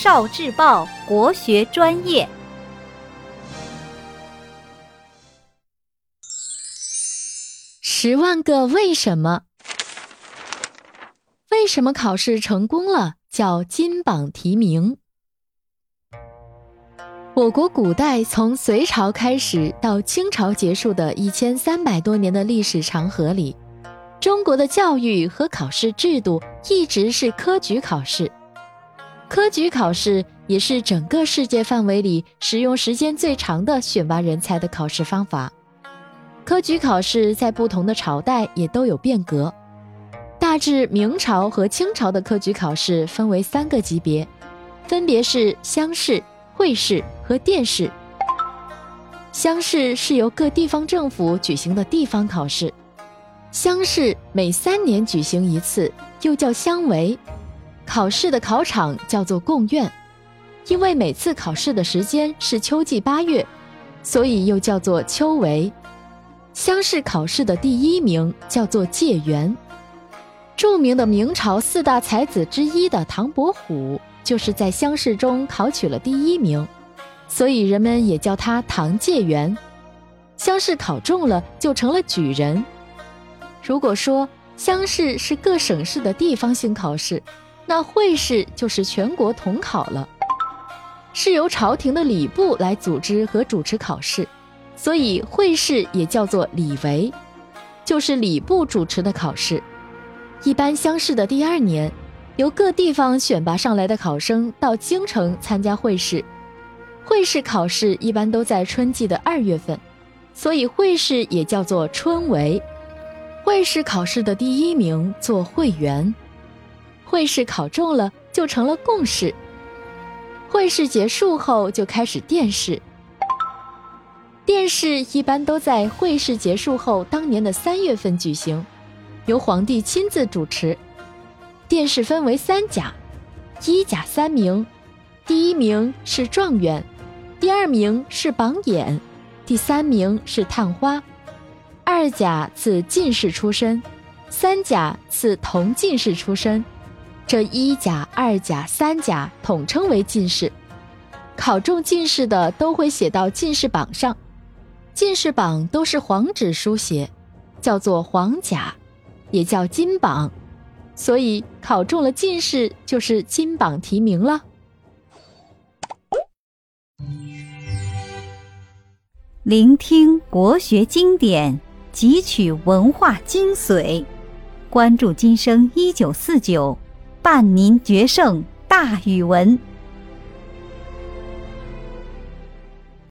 少智报国学专业。十万个为什么？为什么考试成功了叫金榜题名？我国古代从隋朝开始到清朝结束的一千三百多年的历史长河里，中国的教育和考试制度一直是科举考试。科举考试也是整个世界范围里使用时间最长的选拔人才的考试方法。科举考试在不同的朝代也都有变革，大致明朝和清朝的科举考试分为三个级别，分别是乡试。会试和殿试，乡试是由各地方政府举行的地方考试，乡试每三年举行一次，又叫乡闱。考试的考场叫做贡院，因为每次考试的时间是秋季八月，所以又叫做秋闱。乡试考试的第一名叫做解元。著名的明朝四大才子之一的唐伯虎。就是在乡试中考取了第一名，所以人们也叫他唐解元。乡试考中了，就成了举人。如果说乡试是各省市的地方性考试，那会试就是全国统考了，是由朝廷的礼部来组织和主持考试，所以会试也叫做礼闱，就是礼部主持的考试。一般乡试的第二年。由各地方选拔上来的考生到京城参加会试，会试考试一般都在春季的二月份，所以会试也叫做春闱。会试考试的第一名做会员，会试考中了就成了贡士。会试结束后就开始殿试，殿试一般都在会试结束后当年的三月份举行，由皇帝亲自主持。殿试分为三甲，一甲三名，第一名是状元，第二名是榜眼，第三名是探花。二甲赐进士出身，三甲赐同进士出身。这一甲、二甲、三甲统称为进士。考中进士的都会写到进士榜上，进士榜都是黄纸书写，叫做黄甲，也叫金榜。所以考中了进士就是金榜题名了。聆听国学经典，汲取文化精髓，关注今生一九四九，伴您决胜大语文。